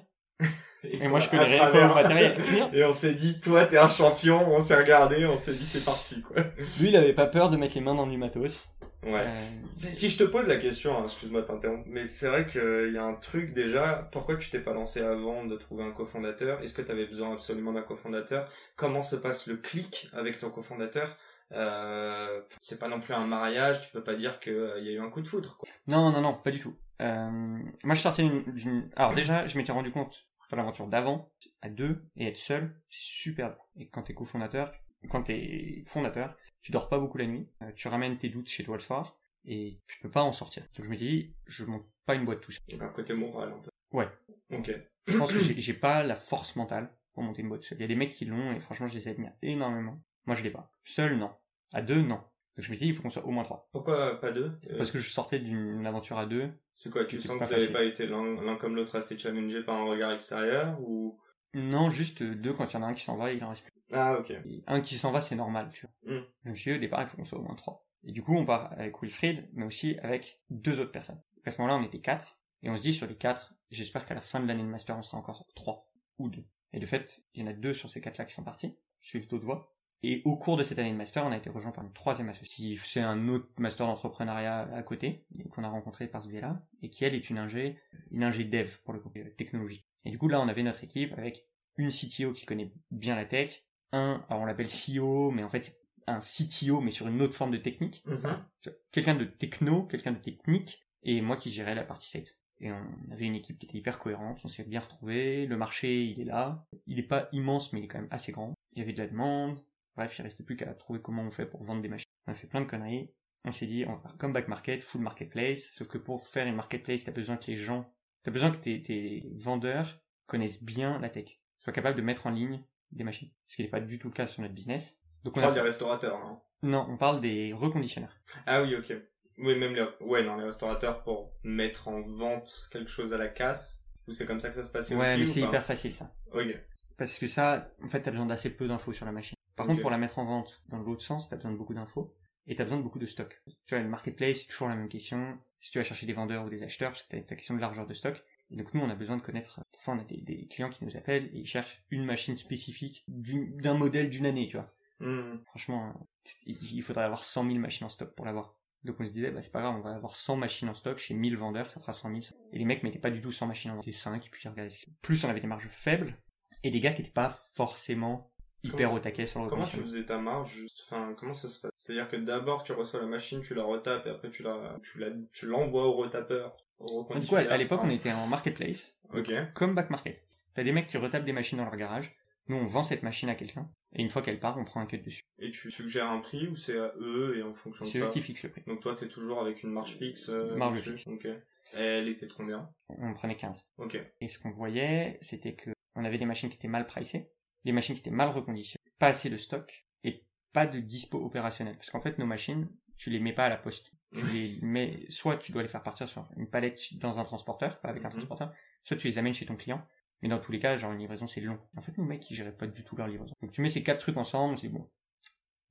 Et moi, je connais rien travers- au matériel. Et on s'est dit, toi, t'es un champion, on s'est regardé, on s'est dit, c'est parti, quoi. Lui, il avait pas peur de mettre les mains dans du matos. Ouais. Euh, Si, si je te pose la question, hein, excuse-moi de t'interrompre, mais c'est vrai qu'il y a un truc déjà, pourquoi tu t'es pas lancé avant de trouver un cofondateur? Est-ce que tu avais besoin absolument d'un cofondateur? Comment se passe le clic avec ton cofondateur? Euh, C'est pas non plus un mariage, tu peux pas dire qu'il y a eu un coup de foudre. Quoi. Non, non, non, pas du tout. Euh, moi, je sortais d'une-. Alors déjà, je m'étais rendu compte dans l'aventure d'avant, à deux, et être seul, c'est super. Et quand t'es cofondateur, quand t'es fondateur, tu dors pas beaucoup la nuit, euh, tu ramènes tes doutes chez toi le soir, et tu peux pas en sortir. Donc je me dis, je monte pas une boîte tout seul. Donc un côté moral un peu. Ouais. Ok. Je pense que j'ai j'ai pas la force mentale pour monter une boîte seule. Il y a des mecs qui l'ont, et franchement, je les admire énormément. Moi, je l'ai pas. Seul, non. À deux, non. Donc je me dis, il faut qu'on soit au moins trois. Pourquoi pas deux Euh, Parce que je sortais d'une aventure à deux, C'est quoi, tu sens que vous avez facile. pas été l'un l'un comme l'autre assez challengé par un regard extérieur ou? Non, juste deux, quand il y en a un qui s'en va, il en reste plus. Ah ok. Et un qui s'en va, c'est normal, tu vois. Mm. Je me suis dit, au départ, il faut qu'on soit au moins trois. Et du coup, on part avec Wilfried, mais aussi avec deux autres personnes. À ce moment-là, on était quatre, et on se dit, sur les quatre, j'espère qu'à la fin de l'année de master, on sera encore trois, ou deux. Et de fait, il y en a deux sur ces quatre-là qui sont partis, suivent d'autres voies. Et au cours de cette année de master, on a été rejoint par une troisième associée. C'est un autre master d'entrepreneuriat à côté, qu'on a rencontré par ce biais-là, et qui, elle, est une ingé, une ingé dev, pour le coup, euh, technologie. Et du coup, là, on avait notre équipe avec une CTO qui connaît bien la tech, un, alors on l'appelle CEO, mais en fait, c'est un CTO, mais sur une autre forme de technique. Mhm. Vois, Quelqu'un de techno, quelqu'un de technique, et moi qui gérais la partie sales. Et on avait une équipe qui était hyper cohérente, on s'est bien retrouvés, le marché, il est là. Il est pas immense, mais il est quand même assez grand. Il y avait de la demande. Bref, il restait plus qu'à trouver comment on fait pour vendre des machines. On a fait plein de conneries. On s'est dit, on va faire comme back market, full marketplace. Sauf que pour faire une marketplace, t'as besoin que les gens, t'as besoin que tes, tes vendeurs connaissent bien la tech. Soient capables de mettre en ligne des machines. Ce qui n'est pas du tout le cas sur notre business. Donc On parle des restaurateurs, non? Non, on parle des reconditionneurs. Ah oui, ok. Oui, même les, ouais, non, les restaurateurs pour mettre en vente quelque chose à la casse. Ou c'est comme ça que ça se passait Ouais, aussi mais c'est hyper facile ça. Ok. Parce que ça, en fait, t'as besoin d'assez peu d'infos sur la machine. Par contre, pour la mettre en vente dans l'autre sens, t'as besoin de beaucoup d'infos. Et t'as besoin de beaucoup de stock. Tu vois, le marketplace, c'est toujours la même question. Si tu vas chercher des vendeurs ou des acheteurs, parce que t'as ta question de largeur de stock. Et donc nous, on a besoin de connaître, parfois on a des, des clients qui nous appellent et ils cherchent une machine spécifique d'un modèle d'une année, tu vois. Hmm. Franchement, il faudrait avoir 100 000 machines en stock pour l'avoir. Donc on se disait, bah c'est pas grave, on va avoir 100 machines en stock chez 1000 vendeurs, ça fera 100 000. Et les mecs mettaient pas du tout 100 machines en stock, c'était 5, et puis ils regardaient. Plus on avait des marges faibles, et des gars qui étaient pas forcément hyper Comment- au taquet sur le Comment tu faisais ta marge Enfin, comment ça se passe? C'est-à-dire que d'abord tu reçois la machine, tu la retapes et après tu la, tu la, tu l'envoies au retapeur. Au Du coup, à l'époque, on était en marketplace, Ok. comme back market. T'as des mecs qui retapent des machines dans leur garage, nous on vend cette machine à quelqu'un, et une fois qu'elle part, on prend un cut dessus. Et tu suggères un prix ou c'est à eux et en fonction de C'est ça eux qui fixent le prix. Donc toi t'es toujours avec une marge fixe. euh, Marge fixe. Ok. Elle était de combien? On prenait 15. Ok. Et ce qu'on voyait, c'était que on avait des machines qui étaient mal pricées, des machines qui étaient mal reconditionnées, pas assez de stock et pas de dispo opérationnel. Parce qu'en fait, nos machines, tu les mets pas à la poste. Tu les mets, soit tu dois les faire partir sur une palette dans un transporteur, pas avec un Mhm. transporteur, soit tu les amènes chez ton client. Mais dans tous les cas, genre une livraison, c'est long. En fait, nos mecs, ils géraient pas du tout leur livraison. Donc tu mets ces quatre trucs ensemble, c'est bon.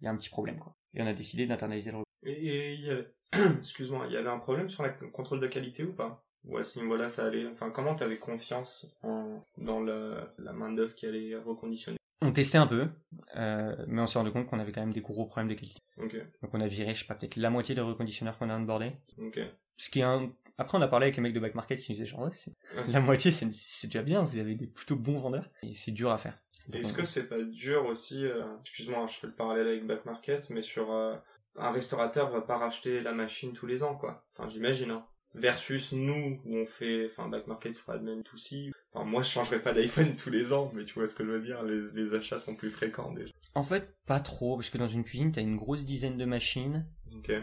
Il y a un petit problème, quoi. Et on a décidé d'internaliser le Et, et il y avait... excuse-moi, il y avait un problème sur le contrôle de qualité ou pas? Ou à ce niveau-là ça allait Enfin, comment t'avais confiance en... dans la, la main d'œuvre qui allait reconditionner? On testait un peu, euh, mais on s'est rendu compte qu'on avait quand même des gros problèmes de qualité. Donc on a viré, je sais pas, peut-être la moitié des reconditionneurs qu'on a onboardés. Ok. Ce qui est un... Après, on a parlé avec les mecs de Back Market qui nous disaient genre, ouais, la moitié, c'est déjà bien, vous avez des plutôt bons vendeurs. Et c'est dur à faire. Est-ce que c'est pas dur aussi, euh, excuse-moi, je fais le parallèle avec Back Market, mais sur euh, un restaurateur va pas racheter la machine tous les ans, quoi. Enfin, j'imagine, hein. Versus nous où on fait, enfin back market fera de même aussi. Enfin moi je changerai pas d'iPhone tous les ans, mais tu vois ce que je veux dire, les, les achats sont plus fréquents déjà. En fait, pas trop, parce que dans une cuisine, t'as une grosse dizaine de machines.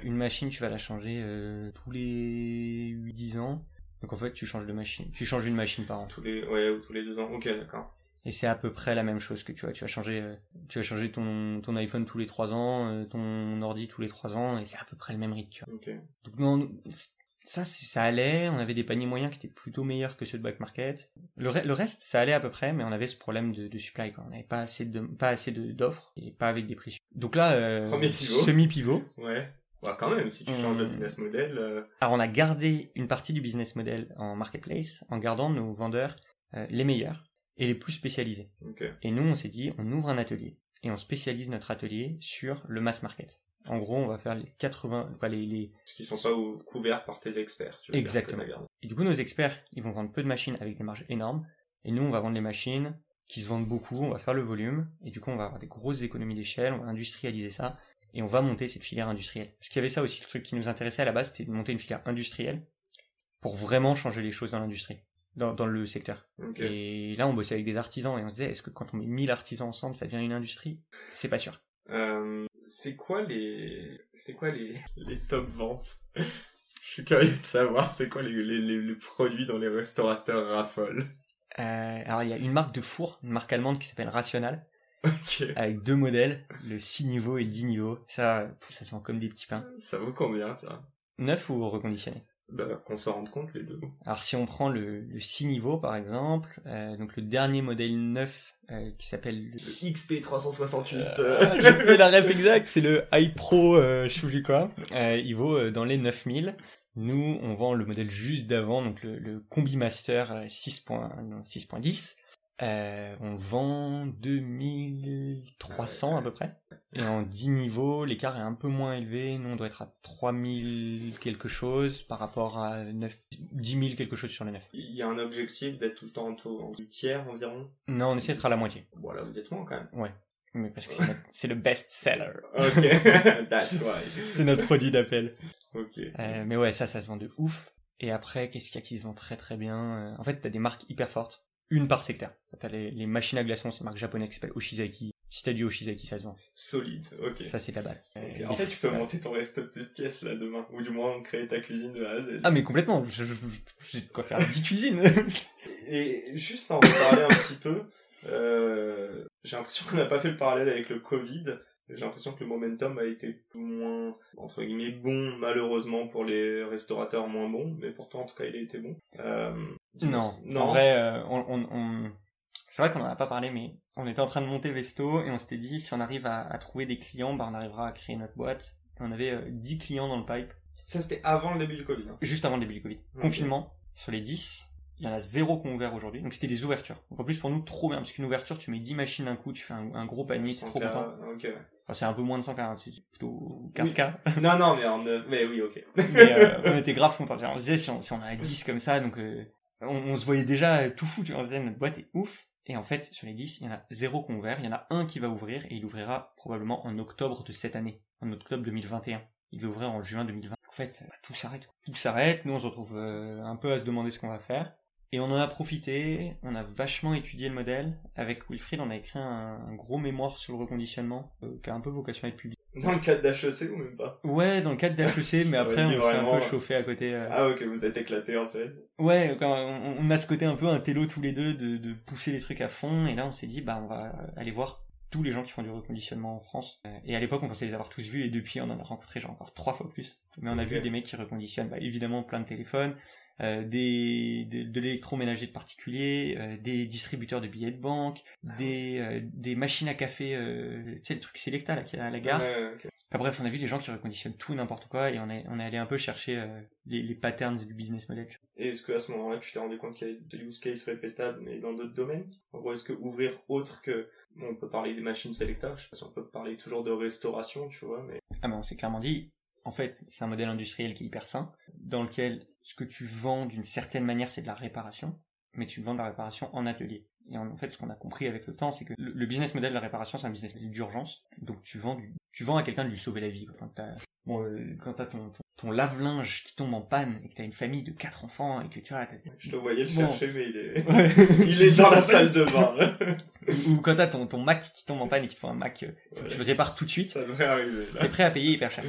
Une machine, tu vas la changer euh, tous les 8-10 ans. Donc en fait, tu changes de machine. Tu changes une machine par an. Tous les, ouais, ou tous les deux ans. Ok, d'accord. Et c'est à peu près la même chose que tu vois. Tu vas changer, euh, tu vas changer ton, ton iPhone tous les 3 ans, euh, ton ordi tous les 3 ans, et c'est à peu près le même rythme, tu vois. Ok. Donc non, ça, ça allait. On avait des paniers moyens qui étaient plutôt meilleurs que ceux de back market. Le, re- le reste, ça allait à peu près, mais on avait ce problème de, de supply. Quoi. On n'avait pas assez de, pas assez d'offres et pas avec des prix. Donc là, euh, semi pivot. Ouais. Ouais, quand même, si tu changes de business model. euh, Alors on a gardé une partie du business model en marketplace en gardant nos vendeurs euh, les meilleurs et les plus spécialisés. Et nous, on s'est dit, on ouvre un atelier et on spécialise notre atelier sur le mass market. En gros, on va faire les 80, quoi, les, les, Parce qu'ils sont pas couverts par tes experts. Tu Exactement. Et du coup, nos experts, ils vont vendre peu de machines avec des marges énormes. Et nous, on va vendre les machines qui se vendent beaucoup, on va faire le volume. Et du coup, on va avoir des grosses économies d'échelle, on va industrialiser ça. Et on va monter cette filière industrielle. Parce qu'il y avait ça aussi, le truc qui nous intéressait à la base, c'était de monter une filière industrielle pour vraiment changer les choses dans l'industrie, dans, dans le secteur. Et là, on bossait avec des artisans et on se disait, est-ce que quand on met 1000 artisans ensemble, ça devient une industrie? C'est pas sûr. Euh, c'est quoi les, c'est quoi les, les top ventes? Je suis curieux de savoir, c'est quoi les, les, les, produits dont les restaurateurs raffolent. Euh, alors, il y a une marque de four, une marque allemande qui s'appelle Rational, Ok. avec deux modèles, le 6 niveaux et le 10 niveaux. Ça, ça se vend comme des petits pains. Ça vaut combien, vois Neuf ou reconditionné? Bah, Qu'on se rende compte, les deux. Alors si on prend le, le 6 niveaux par exemple, euh, donc le dernier modèle neuf euh, qui s'appelle le... Le XP368. Ah, euh, j'ai la ref exacte, c'est le iPro, euh, je sais plus quoi. Euh, il vaut euh, dans les 9000. Nous, on vend le modèle juste d'avant, donc le, le Combi Master euh, 6.0, non, 6.10. Euh, on vend 2300 à peu près. Et en 10 niveaux, l'écart est un peu moins élevé. Nous, on doit être à 3000 quelque chose par rapport à 9, 10 000 quelque chose sur les 9. Il y a un objectif d'être tout le temps en tiers environ? Non, on essaie d'être à la moitié. Voilà, vous êtes moins quand même. Ouais. Mais parce que c'est le best seller. Ok, that's why. C'est notre produit d'appel. Ok. Euh, mais ouais, ça, ça se vend de ouf. Et après, qu'est-ce qu'il y a qui se vend très très bien? Euh, En fait, t'as des marques hyper fortes. Une par secteur. T'as les, les machines à glaçons, c'est une marque japonaise qui s'appelle Oshizaki. Si t'as du Oshizaki, ça se vend. Solide, ok. Ça, c'est la balle. En fait, tu peux monter ton resto de pièces là demain, ou du moins créer ta cuisine de A à Z. Ah, mais complètement. J'ai de quoi faire 10 cuisines. Et juste en reparler un petit peu, euh, j'ai l'impression qu'on n'a pas fait le parallèle avec le Covid. J'ai l'impression que le momentum a été plus ou moins, entre guillemets, bon, malheureusement pour les restaurateurs moins bons, mais pourtant, en tout cas, il a été bon. Euh, non. non. En vrai, euh, on, on, on- c'est vrai qu'on en a pas parlé, mais on était en train de monter Vesto et on s'était dit si on arrive à, à trouver des clients, bah, on arrivera à créer notre boîte. Et on avait euh, 10 clients dans le pipe Ça, c'était avant le début du Covid. hein. juste avant le début du Covid. Confinement, sur les 10, il y en a zéro qui ont ouvert aujourd'hui. Donc c'était des ouvertures. Donc en plus pour nous, trop bien, parce qu'une ouverture, tu mets 10 machines d'un coup, tu fais un, un gros panier, t'es 100K, trop content. Ok, ouais. Enfin, c'est un peu moins de 140, c'est plutôt 15K. non, non, mais en, euh, mais oui, ok. Mais euh, on était grave contents. On se disait, si on, si on a 10 comme ça, donc euh, on, se voyait déjà tout fou. Tu vois, on se boîte est ouf. Et en fait, sur les 10, il y en a zéro qui ont ouvert. Il y en a un qui va ouvrir et il ouvrira probablement en octobre de cette année, en octobre 2021. Il va ouvrir en juin 2020. En fait, bah, tout s'arrête. Tout s'arrête. Nous, on se retrouve euh, un peu à se demander ce qu'on va faire. Et on en a profité, on a vachement étudié le modèle. Avec Wilfried, on a écrit un, un gros mémoire sur le reconditionnement, euh, qui a un peu vocation à être publié. Dans le cadre d'HEC ou même pas? Ouais, dans le cadre d'HEC, mais après, on s'est un peu chauffé à côté. euh. Ah, ok, vous êtes éclatés en fait. Ouais, on, on a ce côté un peu un télo tous les deux de, de pousser les trucs à fond, et là on s'est dit, bah on va aller voir tous les gens qui font du reconditionnement en France. Euh, Et à l'époque, on pensait les avoir tous vus, et depuis, on en a rencontré genre encore trois fois plus. Mais on a vu des mecs qui reconditionnent, bah, évidemment, plein de téléphones, euh, des, de, de l'électroménager de particuliers, euh, des distributeurs de billets de banque, des, euh, des machines à café, euh, tu sais, les trucs Selecta là, qu'il y a à la gare. Ouais, ok. Enfin, bref, on a vu des gens qui reconditionnent tout n'importe quoi, et on est, on est allé un peu chercher euh, les, les patterns du business model. tu Et est-ce qu'à ce moment-là, tu t'es rendu compte qu'il y avait des use cases répétables, mais dans d'autres domaines? En gros, est-ce que ouvrir autre que... On peut parler des machines Selecta, on peut parler toujours de restauration, tu vois, mais... Ah ben on s'est clairement dit, en fait, c'est un modèle industriel qui est hyper sain, dans lequel ce que tu vends d'une certaine manière, c'est de la réparation, mais tu vends de la réparation en atelier. Et en, fait, ce qu'on a compris avec le temps, c'est que le, business model de la réparation, c'est un business d'urgence. Donc tu vends tu vends à quelqu'un de lui sauver la vie. Quand t'as, bon, euh, ton, ton lave-linge qui tombe en panne et que t'as une famille de quatre enfants et que tu vois, Je te voyais le Bon. chercher, mais il est, Ouais. il est dans la salle de bain. ou, ou quand t'as ton, ton Mac qui tombe en panne et qu'il te faut un Mac, euh, tu le répares tout de suite. Ça devrait arriver. T'es prêt à payer hyper cher.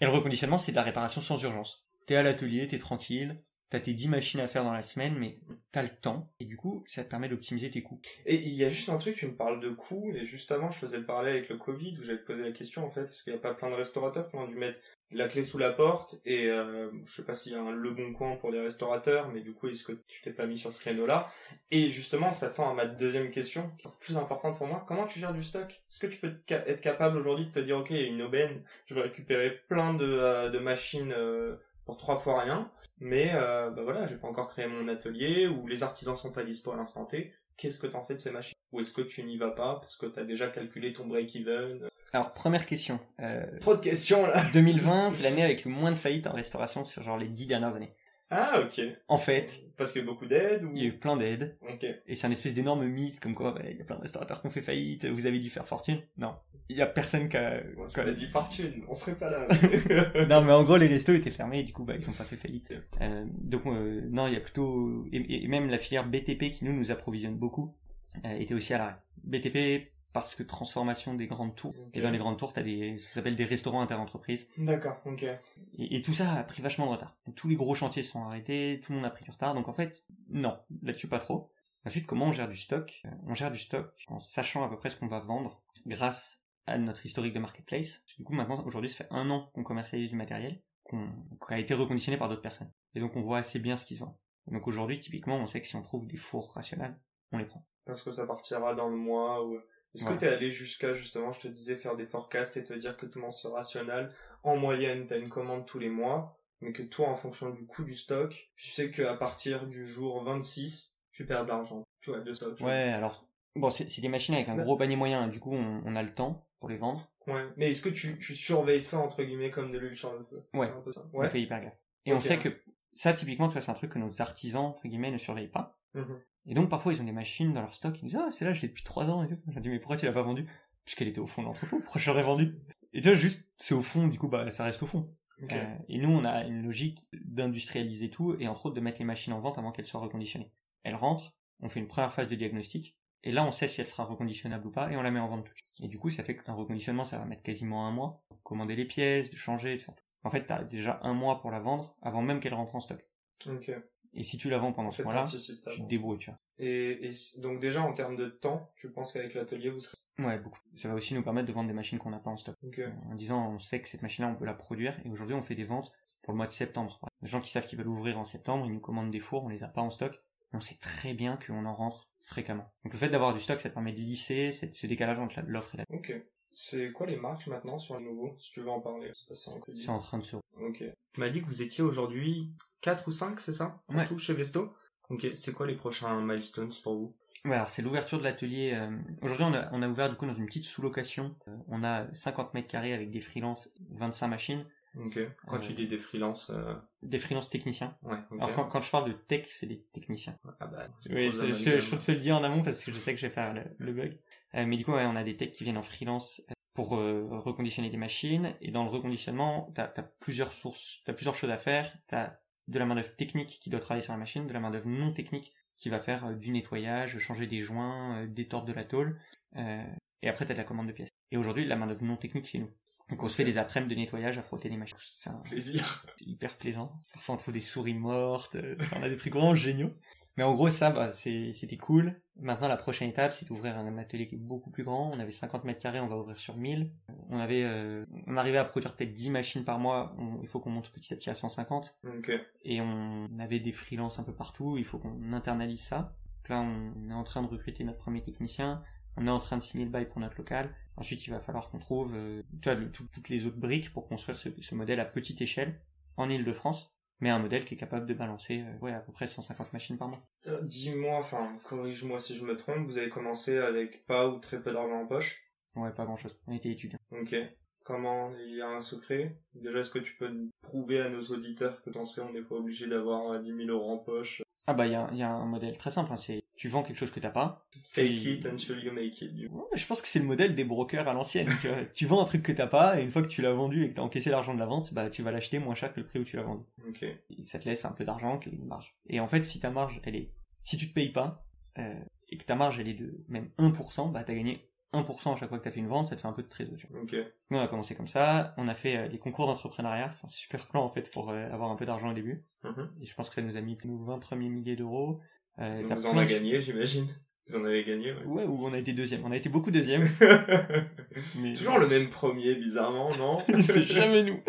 Et le reconditionnement, c'est de la réparation sans urgence. T'es à l'atelier, t'es tranquille, t'as tes 10 machines à faire dans la semaine, mais t'as le temps, et du coup, ça te permet d'optimiser tes coûts. Et il y a juste un truc, tu me parles de coûts, et juste avant, je faisais le parallèle avec le Covid, où j'allais te poser la question, en fait, est-ce qu'il n'y a pas plein de restaurateurs qui ont dû mettre la clé sous la porte, et euh, je sais pas s'il y a un Le Bon Coin pour les restaurateurs, mais du coup, est-ce que tu t'es pas mis sur ce créneau-là? Et justement, ça tend à ma deuxième question, qui est plus importante pour moi, comment tu gères du stock? Est-ce que tu peux être capable aujourd'hui de te dire, ok, il y a une aubaine, je vais récupérer plein de, euh, de machines euh, pour trois fois rien, mais euh, bah voilà, j'ai pas encore créé mon atelier, ou les artisans sont pas dispo à l'instant T, qu'est-ce que t'en fais de ces machines? Ou est-ce que tu n'y vas pas parce que t'as déjà calculé ton break-even Alors, première question. Euh, Trop de questions là 2020, c'est l'année avec le moins de faillites en restauration sur genre les 10 dernières années. Ah ok. En fait, Parce qu'il y a beaucoup d'aide ou... il y a eu plein d'aides, Ok. et c'est un espèce d'énorme mythe, comme quoi, bah, il y a plein de restaurateurs qui ont fait faillite, vous avez dû faire fortune. Non. Il y a personne qui a... Tu qui a- dit fortune, on serait pas là. non, mais en gros, les restos étaient fermés et du coup, bah, ils ont pas fait faillite. Euh, donc, euh, non, il y a plutôt, et, et même la filière BTP qui nous nous approvisionne beaucoup, euh, était aussi à l'arrêt. BTP parce que transformation des grandes tours. Et dans les grandes tours, t'as des, ça s'appelle des restaurants interentreprises. D'accord, ok. Et, et tout ça a pris vachement de retard. Tous les gros chantiers se sont arrêtés, tout le monde a pris du retard. Donc en fait, non, là-dessus pas trop. Ensuite, comment on gère du stock? Euh, On gère du stock en sachant à peu près ce qu'on va vendre grâce à notre historique de marketplace. Du coup, maintenant, aujourd'hui, ça fait un an qu'on commercialise du matériel qu'on, qui a été reconditionné par d'autres personnes. Et donc, on voit assez bien ce qui se vend. Donc aujourd'hui, typiquement, on sait que si on trouve des fours rationnels, on les prend. Parce que ça partira dans le mois ou... Est-ce que t'es allé jusqu'à, justement, je te disais, faire des forecasts et te dire que monde se rationnel, en moyenne, t'as une commande tous les mois, mais que toi, en fonction du coût du stock, tu sais qu'à partir du jour 26, tu perds de l'argent. Tu vois, de stock. Ouais, alors, bon, c'est, des machines avec un Ouais. gros panier moyen, du coup, on, on a le temps pour les vendre. Ouais. Mais est-ce que tu, tu surveilles ça, entre guillemets, comme de l'huile sur le feu? Ouais. C'est un peu ça. On Ouais. fait hyper gaffe. Et on sait que ça, typiquement, tu vois, c'est un truc que nos artisans, entre guillemets, ne surveillent pas. Mhm. Et donc, parfois, ils ont des machines dans leur stock, ils disent, ah, c'est là, je l'ai depuis trois ans, et tout. J'ai dit, mais pourquoi tu l'as pas vendu? Puisqu'elle était au fond de l'entrepôt, pourquoi je l'aurais vendue? Et tu vois, juste, c'est au fond, du coup, bah, ça reste au fond. Euh, et nous, on a une logique d'industrialiser tout, et entre autres, de mettre les machines en vente avant qu'elles soient reconditionnées. Elles rentrent, on fait une première phase de diagnostic, et là, on sait si elle sera reconditionnable ou pas, et on la met en vente tout de suite. Et du coup, ça fait qu'un reconditionnement, ça va mettre quasiment un mois. Commander les pièces, de changer, de faire tout. En fait, t'as déjà un mois pour la vendre, avant même qu'elle rentre en stock. Ok. Et si tu la vends pendant En ce mois-là, tu te débrouilles, tu vois. Et, donc déjà en termes de temps, tu penses qu'avec l'atelier vous serez... Ouais, beaucoup. Ça va aussi nous permettre de vendre des machines qu'on n'a pas en stock. Ok. Euh, En disant, on sait que cette machine-là, on peut la produire, et aujourd'hui, on fait des ventes pour le mois de septembre. Les gens qui savent qu'ils veulent ouvrir en septembre, ils nous commandent des fours, on les a pas en stock, et on sait très bien qu'on en rentre fréquemment. Donc le fait d'avoir du stock, ça te permet de lisser ce décalage entre l'offre et la Ok. C'est quoi les marques maintenant sur les nouveaux Si tu veux en parler. C'est en train de se... Ok. Tu m'as dit que vous étiez aujourd'hui 4 ou 5, c'est ça En Ouais. tout chez Vesto Ok. C'est quoi les prochains milestones pour vous? Ouais, alors c'est l'ouverture de l'atelier. euh, Aujourd'hui, on a, on a ouvert du coup dans une petite sous-location. Euh, on a 50 mètres carrés avec des freelances, 25 machines, Ok. Quand Euh, tu dis des freelances... euh, des freelances techniciens. Ouais. Alors quand, quand je parle de tech, c'est des techniciens. Ah bah... Oui, je, je peux te le dire en amont parce que je sais que je vais faire le, le bug. Euh, mais du coup, ouais, on a des techs qui viennent en freelance euh, pour euh, reconditionner des machines. Et dans le reconditionnement, t'as as plusieurs sources, t'as plusieurs choses à faire. T'as de la main d'œuvre technique qui doit travailler sur la machine, de la main d'œuvre non technique qui va faire euh, du nettoyage, changer des joints, euh, détordre de la tôle. Euh, et après, t'as de la commande de pièces. Et aujourd'hui, la main d'œuvre non technique, c'est nous. Donc on se fait des après-midi de nettoyage à frotter les machines. C'est un- Plaisir. c'est hyper plaisant. Parfois on trouve des souris mortes, euh, on a des trucs vraiment géniaux. Mais en gros ça, bah, c'était cool. Maintenant la prochaine étape c'est d'ouvrir un atelier qui est beaucoup plus grand. On avait 50 mètres carrés, on va ouvrir sur 1000. On avait, euh, on arrivait à produire peut-être 10 machines par mois. On- il faut qu'on monte petit à petit à 150. Ok. Et on avait des freelances un peu partout. Il faut qu'on internalise ça. Donc là on est en train de recruter notre premier technicien. On est en train de signer le bail pour notre local. Ensuite, il va falloir qu'on trouve euh, toutes les autres briques pour construire ce, ce modèle à petite échelle en Ile-de-France, mais un modèle qui est capable de balancer euh, ouais, à peu près 150 machines par mois. Euh, Dis-moi, enfin, corrige-moi si je me trompe, vous avez commencé avec pas ou très peu d'argent en poche? Ouais, pas grand-chose. On était étudiants. Ok. Comment Il y a un secret? Déjà, est-ce que tu peux prouver à nos auditeurs que t'en sais, on n'est pas obligé d'avoir euh, 10 000 euros en poche Ah bah il y a, y a un modèle très simple, hein, c'est tu vends quelque chose que t'as pas. Fake it until you make it. du. Ouais, je pense que c'est le modèle des brokers à l'ancienne. tu. Tu vends un truc que t'as pas, et une fois que tu l'as vendu et que t'as encaissé l'argent de la vente, bah tu vas l'acheter moins cher que le prix où tu l'as vendu. Ok. Et ça te laisse un peu d'argent, qui est une marge. Et en fait, si ta marge, elle est, si tu te payes pas, euh, et que ta marge, elle est de même 1%, bah t'as gagné 1% à chaque fois que t'as fait une vente, ça te fait un peu de trésor. Tu. Nous, on a commencé comme ça, on a fait euh, les concours d'entrepreneuriat, c'est un super plan en fait pour euh, avoir un peu d'argent au début. Mhm. Et je pense que ça nous a mis nos 20 premiers milliers d'euros. Euh, Donc vous en avez de- gagné, j'imagine. Vous en avez gagné, ouais. Ouais, ou on a été deuxième. On a été beaucoup deuxième. mais... Toujours le même premier, bizarrement, non? C'est jamais nous.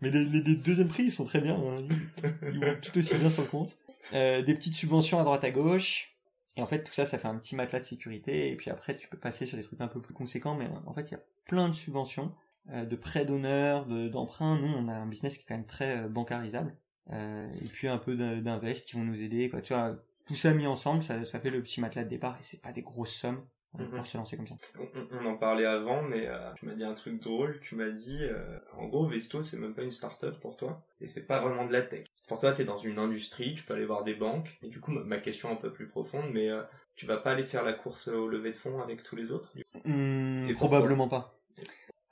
Mais les, les- les deuxièmes prix, ils sont très bien. hein. Ils, ils vont tout aussi bien sur le compte. Euh, des petites subventions à droite à gauche. Et en fait, tout ça, ça fait un petit matelas de sécurité. Et puis après, tu peux passer sur des trucs un peu plus conséquents. Mais en fait, il y a plein de subventions, euh, de prêts d'honneur, de- d'emprunts. Nous, on a un business qui est quand même très euh, bancarisable. Euh, et puis un peu d'in- d'invest qui vont nous aider. Quoi. Tu vois, tout ça mis ensemble, ça, ça fait le petit matelas de départ. Et c'est pas des grosses sommes Mhm. pour se lancer comme ça. on, on- en parlait avant, mais tu m'as dit un truc drôle. Tu m'as dit, en gros, Vesto, c'est même pas une start-up pour toi. Et c'est pas vraiment de la tech. Pour toi, t'es dans une industrie, tu peux aller voir des banques. Et du coup, ma, question un peu plus profonde, mais euh, tu vas pas aller faire la course au lever de fonds avec tous les autres du coup? Hmm, probablement pas.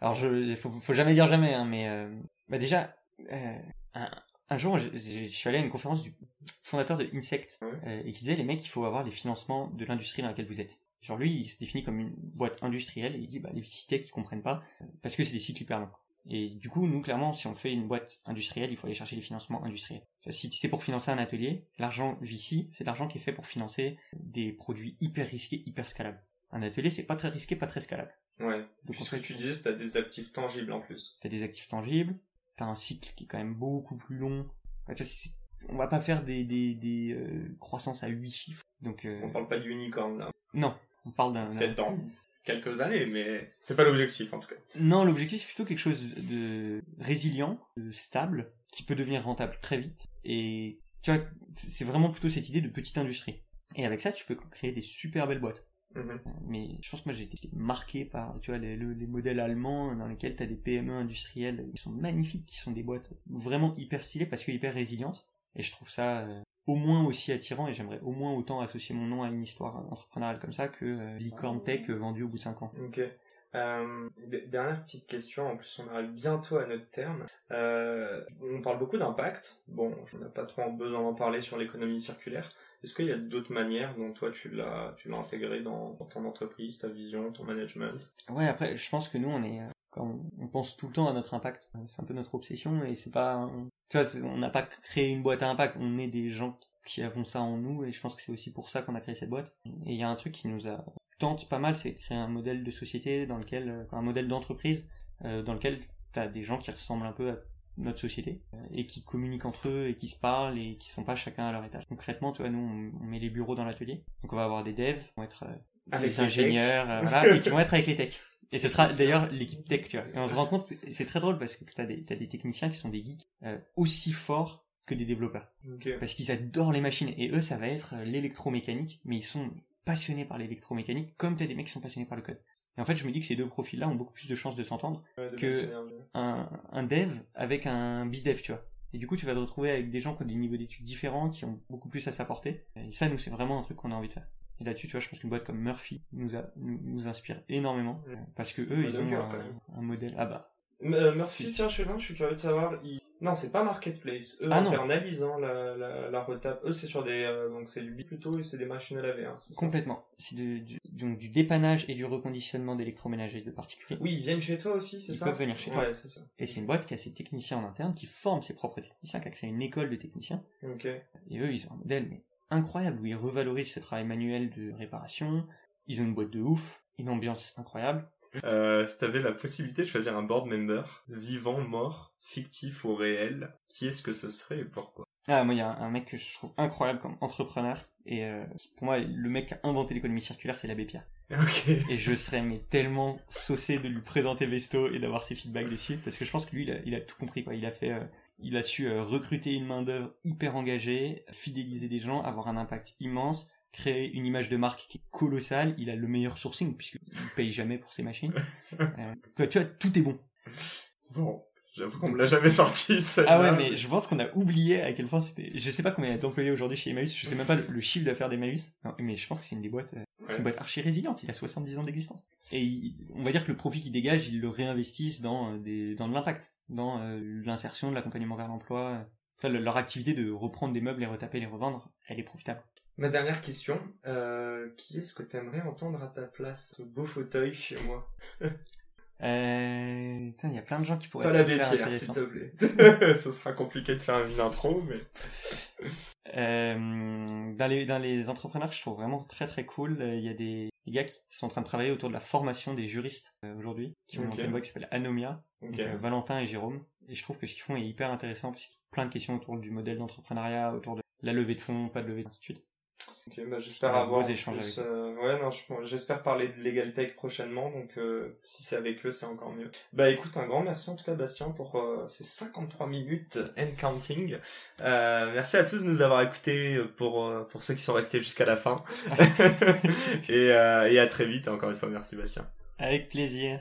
Alors, je, faut, faut jamais dire jamais, hein, mais euh, bah déjà, euh, un, un jour, je, suis allé à une conférence du fondateur de Insect Ouais? euh, et qui disait les mecs, il faut avoir les financements de l'industrie dans laquelle vous êtes. Genre lui, il se définit comme une boîte industrielle et il dit bah les cités qui comprennent pas parce que c'est des cycles hyper longs. Et du coup, nous clairement, si on fait une boîte industrielle, il faut aller chercher des financements industriels. Si c'est pour financer un atelier, l'argent VC, c'est l'argent qui est fait pour financer des produits hyper risqués, hyper scalables. Un atelier, c'est pas très risqué, pas très scalable. Ouais. Donc, ce que tu disais, c'est que t'as des actifs tangibles en plus. t'as des actifs tangibles, t'as un cycle qui est quand même beaucoup plus long. On va pas faire des, des, des euh, croissances à 8 chiffres. Donc, euh, On parle pas d'unicorn là. non, on parle d'un... d'un- Peut-être dans quelques années, mais c'est pas l'objectif en tout cas. Non, l'objectif c'est plutôt quelque chose de résilient, de stable, qui peut devenir rentable très vite. Et tu vois, c'est vraiment plutôt cette idée de petite industrie. Et avec ça, tu peux créer des super belles boîtes. Mhm. Mais je pense que moi j'ai été marqué par tu vois, les, le- les modèles allemands dans lesquels tu as des PME industrielles qui sont magnifiques, qui sont des boîtes vraiment hyper stylées parce que hyper résilientes. Et je trouve ça euh, au moins aussi attirant et j'aimerais au moins autant associer mon nom à une histoire entrepreneuriale comme ça que euh, licorne tech euh, vendu au bout de 5 ans. Ok. Euh, dernière petite question, en plus on arrive bientôt à notre terme. Euh, on parle beaucoup d'impact. Bon, on n'a pas trop besoin d'en parler sur l'économie circulaire. Est-ce qu'il y a d'autres manières dont toi tu l'as tu l'as intégré dans, dans ton entreprise, ta vision, ton management? Ouais, après, je pense que nous, on est, euh, on, on pense tout le temps à notre impact. Euh, C'est un peu notre obsession et c'est pas, un- tu vois, on n'a pas créé une boîte à impact. On est des gens qui avons ça en nous et je pense que c'est aussi pour ça qu'on a créé cette boîte. Et il y a un truc qui nous a tente pas mal, c'est de créer un modèle de société dans lequel, euh, un modèle d'entreprise euh, dans lequel t'as des gens qui ressemblent un peu à notre société et qui communiquent entre eux et qui se parlent et qui sont pas chacun à leur étage. Concrètement, tu vois, nous, on, on met les bureaux dans l'atelier. Donc on va avoir des devs, qui vont être euh, Avec des ingénieurs, euh, voilà, et qui vont être avec les techs. Et ce sera d'ailleurs l'équipe tech, tu vois. Et on se rend compte, c'est- très drôle parce que t'as des, des techniciens qui sont des geeks euh, aussi forts que des développeurs. Parce qu'ils adorent les machines. Et eux, ça va être euh, l'électromécanique, mais ils sont passionnés par l'électromécanique, comme t'as des mecs qui sont passionnés par le code. Et en fait, je me dis que ces deux profils-là ont beaucoup plus de chances de s'entendre Ouais, que- un, un dev avec un bizdev, tu vois. Et du coup, tu vas te retrouver avec des gens qui ont des niveaux d'études différents, qui ont beaucoup plus à s'apporter. Et ça, nous, c'est vraiment un truc qu'on a envie de faire. Et là-dessus, tu vois, je pense qu'une boîte comme Murphy nous, a, nous, nous inspire énormément. Parce que eux, ils ont cœur, un, modèle. Ah bah. Euh, Si. tiens, je suis là, je suis curieux de savoir. ils- Non, c'est pas Marketplace. Eux Ah, non. internalisent hein, la, la, la retape. Eux, c'est sur des. euh, donc, c'est du B plutôt et c'est des machines à laver. Hein, Complètement. C'est du, du- donc du dépannage et du reconditionnement d'électroménager de particuliers. Oui, ils viennent chez toi aussi, c'est Ils ça peuvent venir chez toi. Ouais, c'est ça. Et c'est une boîte qui a ses techniciens en interne, qui forme ses propres techniciens, qui a créé une école de techniciens. Ok. Et eux, ils ont un modèle mais incroyable où ils revalorisent ce travail manuel de réparation. Ils ont une boîte de ouf, une ambiance incroyable. Euh, si t'avais la possibilité de choisir un board member, vivant, mort, fictif ou réel, qui est-ce que ce serait et pourquoi? Ah, moi, il y a un, mec que je trouve incroyable comme entrepreneur. Et euh, pour moi, le mec qui a inventé l'économie circulaire, c'est l'abbé Pierre. Et je serais mais tellement saucé de lui présenter Vesto et d'avoir ses feedbacks dessus, parce que je pense que lui, il a, il a tout compris. quoi. Il a fait, euh, il a su euh, recruter une main d'œuvre hyper engagée, fidéliser des gens, avoir un impact immense, créer une image de marque qui est colossale. Il a le meilleur sourcing puisqu'il paye jamais pour ses machines. Euh, tu vois, tout est bon. Bon, J'avoue qu'on me l'a jamais sorti. Ah ouais, mais je pense qu'on a oublié à quel point c'était. Je sais pas combien il y a d'employés aujourd'hui chez Emmaüs. Je sais même pas le, chiffre d'affaires d'Emmaüs. Mais je pense que c'est une des boîtes. Euh, c'est une boîte archi résiliente. Il a 70 ans d'existence. Et on va dire que le profit qu'il dégage, ils le réinvestissent dans euh, des, dans de l'impact, dans euh, l'insertion, de l'accompagnement vers l'emploi. Enfin, leur activité de reprendre des meubles, les retaper, les revendre, elle est profitable. Ma dernière question, euh, qui est-ce que tu aimerais entendre à ta place Ce beau fauteuil chez moi? Euh, il y a plein de gens qui pourraient pas la pierre, s'il te plaît. Ce sera compliqué de faire une intro, mais. Euh, dans les dans les entrepreneurs, je trouve vraiment très très cool. Il y a des, gars qui sont en train de travailler autour de la formation des juristes euh, aujourd'hui, qui ont monté une boîte qui s'appelle Anomia, euh, Valentin et Jérôme. Et je trouve que ce qu'ils font est hyper intéressant parce qu'il y a plein de questions autour du modèle d'entrepreneuriat, autour de la levée de fonds, pas de levée, ainsi de suite. Ok, bah j'espère avoir plus, euh, ouais non, j'espère parler de Legal Tech prochainement, donc euh, si c'est avec eux, c'est encore mieux. Bah écoute, un grand merci en tout cas Bastien pour euh, ces 53 minutes and counting. merci à tous de nous avoir écoutés pour pour ceux qui sont restés jusqu'à la fin. et, et à très vite. Encore une fois, merci Bastien. Avec plaisir.